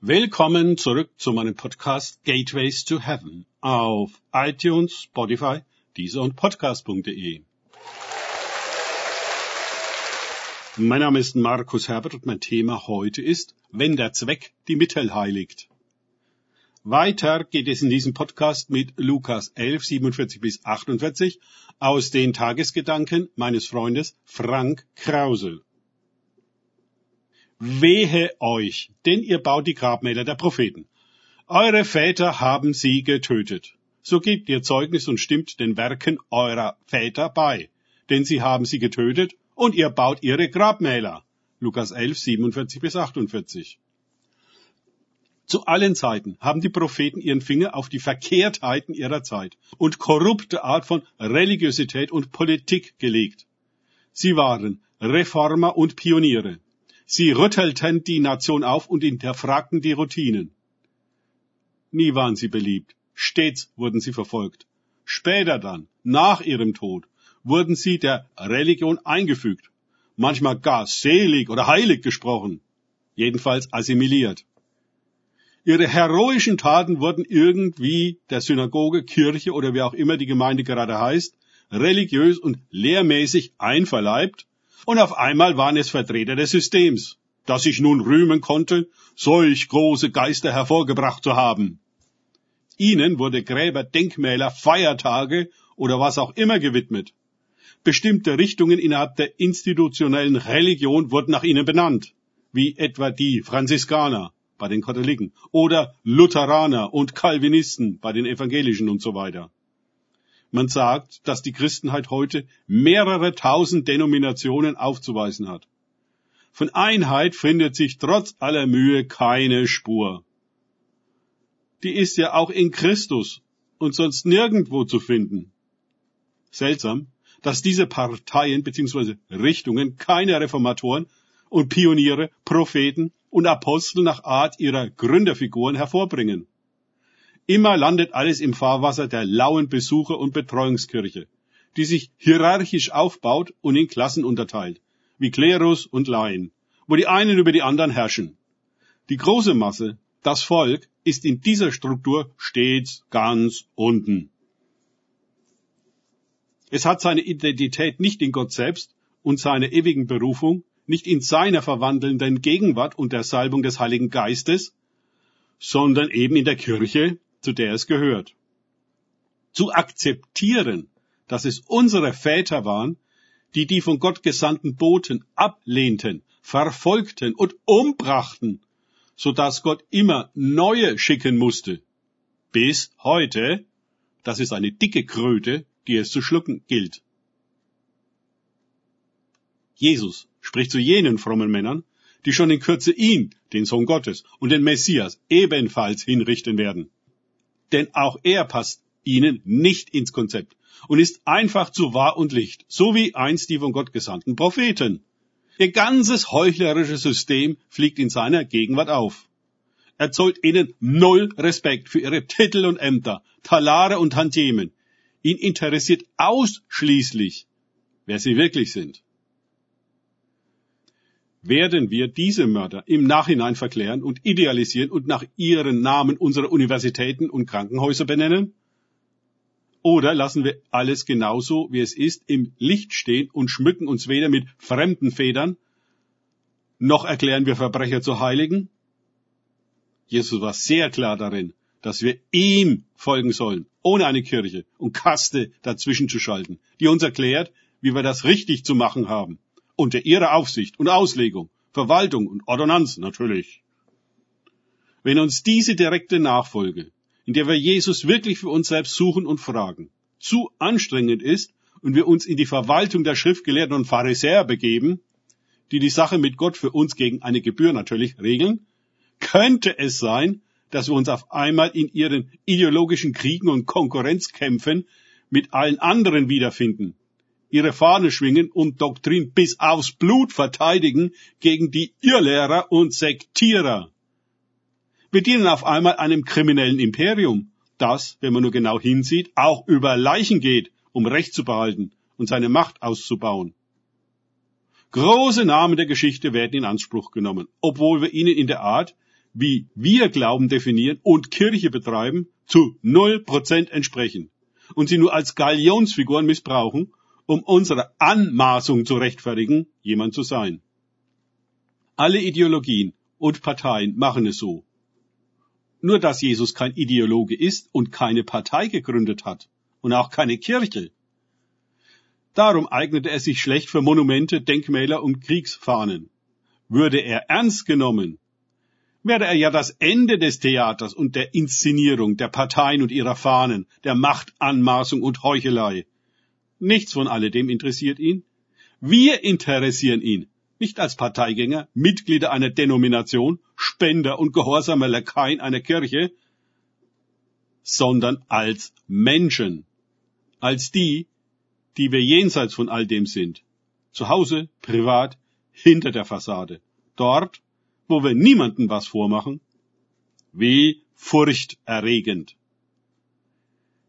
Willkommen zurück zu meinem Podcast Gateways to Heaven auf iTunes, Spotify, Deezer und Podcast.de. Mein Name ist Markus Herbert und mein Thema heute ist, wenn der Zweck die Mittel heiligt. Weiter geht es in diesem Podcast mit Lukas 11, 47 bis 48 aus den Tagesgedanken meines Freundes Frank Krause. Wehe euch, denn ihr baut die Grabmäler der Propheten. Eure Väter haben sie getötet. So gebt ihr Zeugnis und stimmt den Werken eurer Väter bei, denn sie haben sie getötet und ihr baut ihre Grabmäler. Lukas 11, 47 bis 48. Zu allen Zeiten haben die Propheten ihren Finger auf die Verkehrtheiten ihrer Zeit und korrupte Art von Religiosität und Politik gelegt. Sie waren Reformer und Pioniere. Sie rüttelten die Nation auf und hinterfragten die Routinen. Nie waren sie beliebt. Stets wurden sie verfolgt. Später dann, nach ihrem Tod, wurden sie der Religion eingefügt. Manchmal gar selig oder heilig gesprochen. Jedenfalls assimiliert. Ihre heroischen Taten wurden irgendwie der Synagoge, Kirche oder wie auch immer die Gemeinde gerade heißt, religiös und lehrmäßig einverleibt und auf einmal waren es Vertreter des Systems, das sich nun rühmen konnte, solch große Geister hervorgebracht zu haben. Ihnen wurde Gräber, Denkmäler, Feiertage oder was auch immer gewidmet. Bestimmte Richtungen innerhalb der institutionellen Religion wurden nach ihnen benannt, wie etwa die Franziskaner bei den Katholiken oder Lutheraner und Calvinisten bei den Evangelischen und so weiter. Man sagt, dass die Christenheit heute mehrere tausend Denominationen aufzuweisen hat. Von Einheit findet sich trotz aller Mühe keine Spur. Die ist ja auch in Christus und sonst nirgendwo zu finden. Seltsam, dass diese Parteien bzw. Richtungen keine Reformatoren und Pioniere, Propheten und Apostel nach Art ihrer Gründerfiguren hervorbringen. Immer landet alles im Fahrwasser der lauen Besucher und Betreuungskirche, die sich hierarchisch aufbaut und in Klassen unterteilt, wie Klerus und Laien, wo die einen über die anderen herrschen. Die große Masse, das Volk, ist in dieser Struktur stets ganz unten. Es hat seine Identität nicht in Gott selbst und seiner ewigen Berufung, nicht in seiner verwandelnden Gegenwart und der Salbung des Heiligen Geistes, sondern eben in der Kirche, zu der es gehört. Zu akzeptieren, dass es unsere Väter waren, die die von Gott gesandten Boten ablehnten, verfolgten und umbrachten, so dass Gott immer neue schicken musste. Bis heute, das ist eine dicke Kröte, die es zu schlucken gilt. Jesus spricht zu jenen frommen Männern, die schon in Kürze ihn, den Sohn Gottes und den Messias ebenfalls hinrichten werden denn auch er passt ihnen nicht ins Konzept und ist einfach zu wahr und Licht, so wie einst die von Gott gesandten Propheten. Ihr ganzes heuchlerisches System fliegt in seiner Gegenwart auf. Er zollt ihnen null Respekt für ihre Titel und Ämter, Talare und Tantiemen. Ihn interessiert ausschließlich, wer sie wirklich sind. Werden wir diese Mörder im Nachhinein verklären und idealisieren und nach ihren Namen unsere Universitäten und Krankenhäuser benennen? Oder lassen wir alles genauso, wie es ist, im Licht stehen und schmücken uns weder mit fremden Federn, noch erklären wir Verbrecher zu Heiligen? Jesus war sehr klar darin, dass wir ihm folgen sollen, ohne eine Kirche und Kaste dazwischen zu schalten, die uns erklärt, wie wir das richtig zu machen haben unter ihrer Aufsicht und Auslegung, Verwaltung und Ordonnanz natürlich. Wenn uns diese direkte Nachfolge, in der wir Jesus wirklich für uns selbst suchen und fragen, zu anstrengend ist und wir uns in die Verwaltung der Schriftgelehrten und Pharisäer begeben, die die Sache mit Gott für uns gegen eine Gebühr natürlich regeln, könnte es sein, dass wir uns auf einmal in ihren ideologischen Kriegen und Konkurrenzkämpfen mit allen anderen wiederfinden, ihre Fahne schwingen und Doktrin bis aufs Blut verteidigen gegen die Irrlehrer und Sektierer. Wir dienen auf einmal einem kriminellen Imperium, das, wenn man nur genau hinsieht, auch über Leichen geht, um Recht zu behalten und seine Macht auszubauen. Große Namen der Geschichte werden in Anspruch genommen, obwohl wir ihnen in der Art, wie wir Glauben definieren und Kirche betreiben, zu null Prozent entsprechen und sie nur als Galionsfiguren missbrauchen, um unsere Anmaßung zu rechtfertigen, jemand zu sein. Alle Ideologien und Parteien machen es so. Nur dass Jesus kein Ideologe ist und keine Partei gegründet hat und auch keine Kirche. Darum eignete er sich schlecht für Monumente, Denkmäler und Kriegsfahnen. Würde er ernst genommen, wäre er ja das Ende des Theaters und der Inszenierung, der Parteien und ihrer Fahnen, der Machtanmaßung und Heuchelei. Nichts von alledem interessiert ihn. Wir interessieren ihn, nicht als Parteigänger, Mitglieder einer Denomination, Spender und gehorsamer Lakaien einer Kirche, sondern als Menschen, als die, die wir jenseits von all dem sind, zu Hause, privat, hinter der Fassade, dort, wo wir niemanden was vormachen? Wie furchterregend.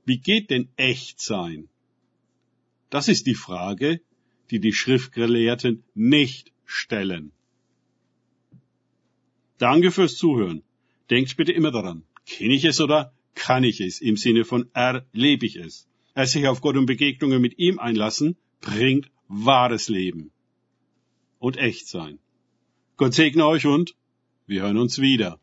Wie geht denn echt sein? Das ist die Frage, die die Schriftgelehrten nicht stellen. Danke fürs Zuhören. Denkt bitte immer daran, kenne ich es oder kann ich es im Sinne von erlebe ich es. Er sich auf Gott und Begegnungen mit ihm einlassen, bringt wahres Leben und echt sein. Gott segne euch und wir hören uns wieder.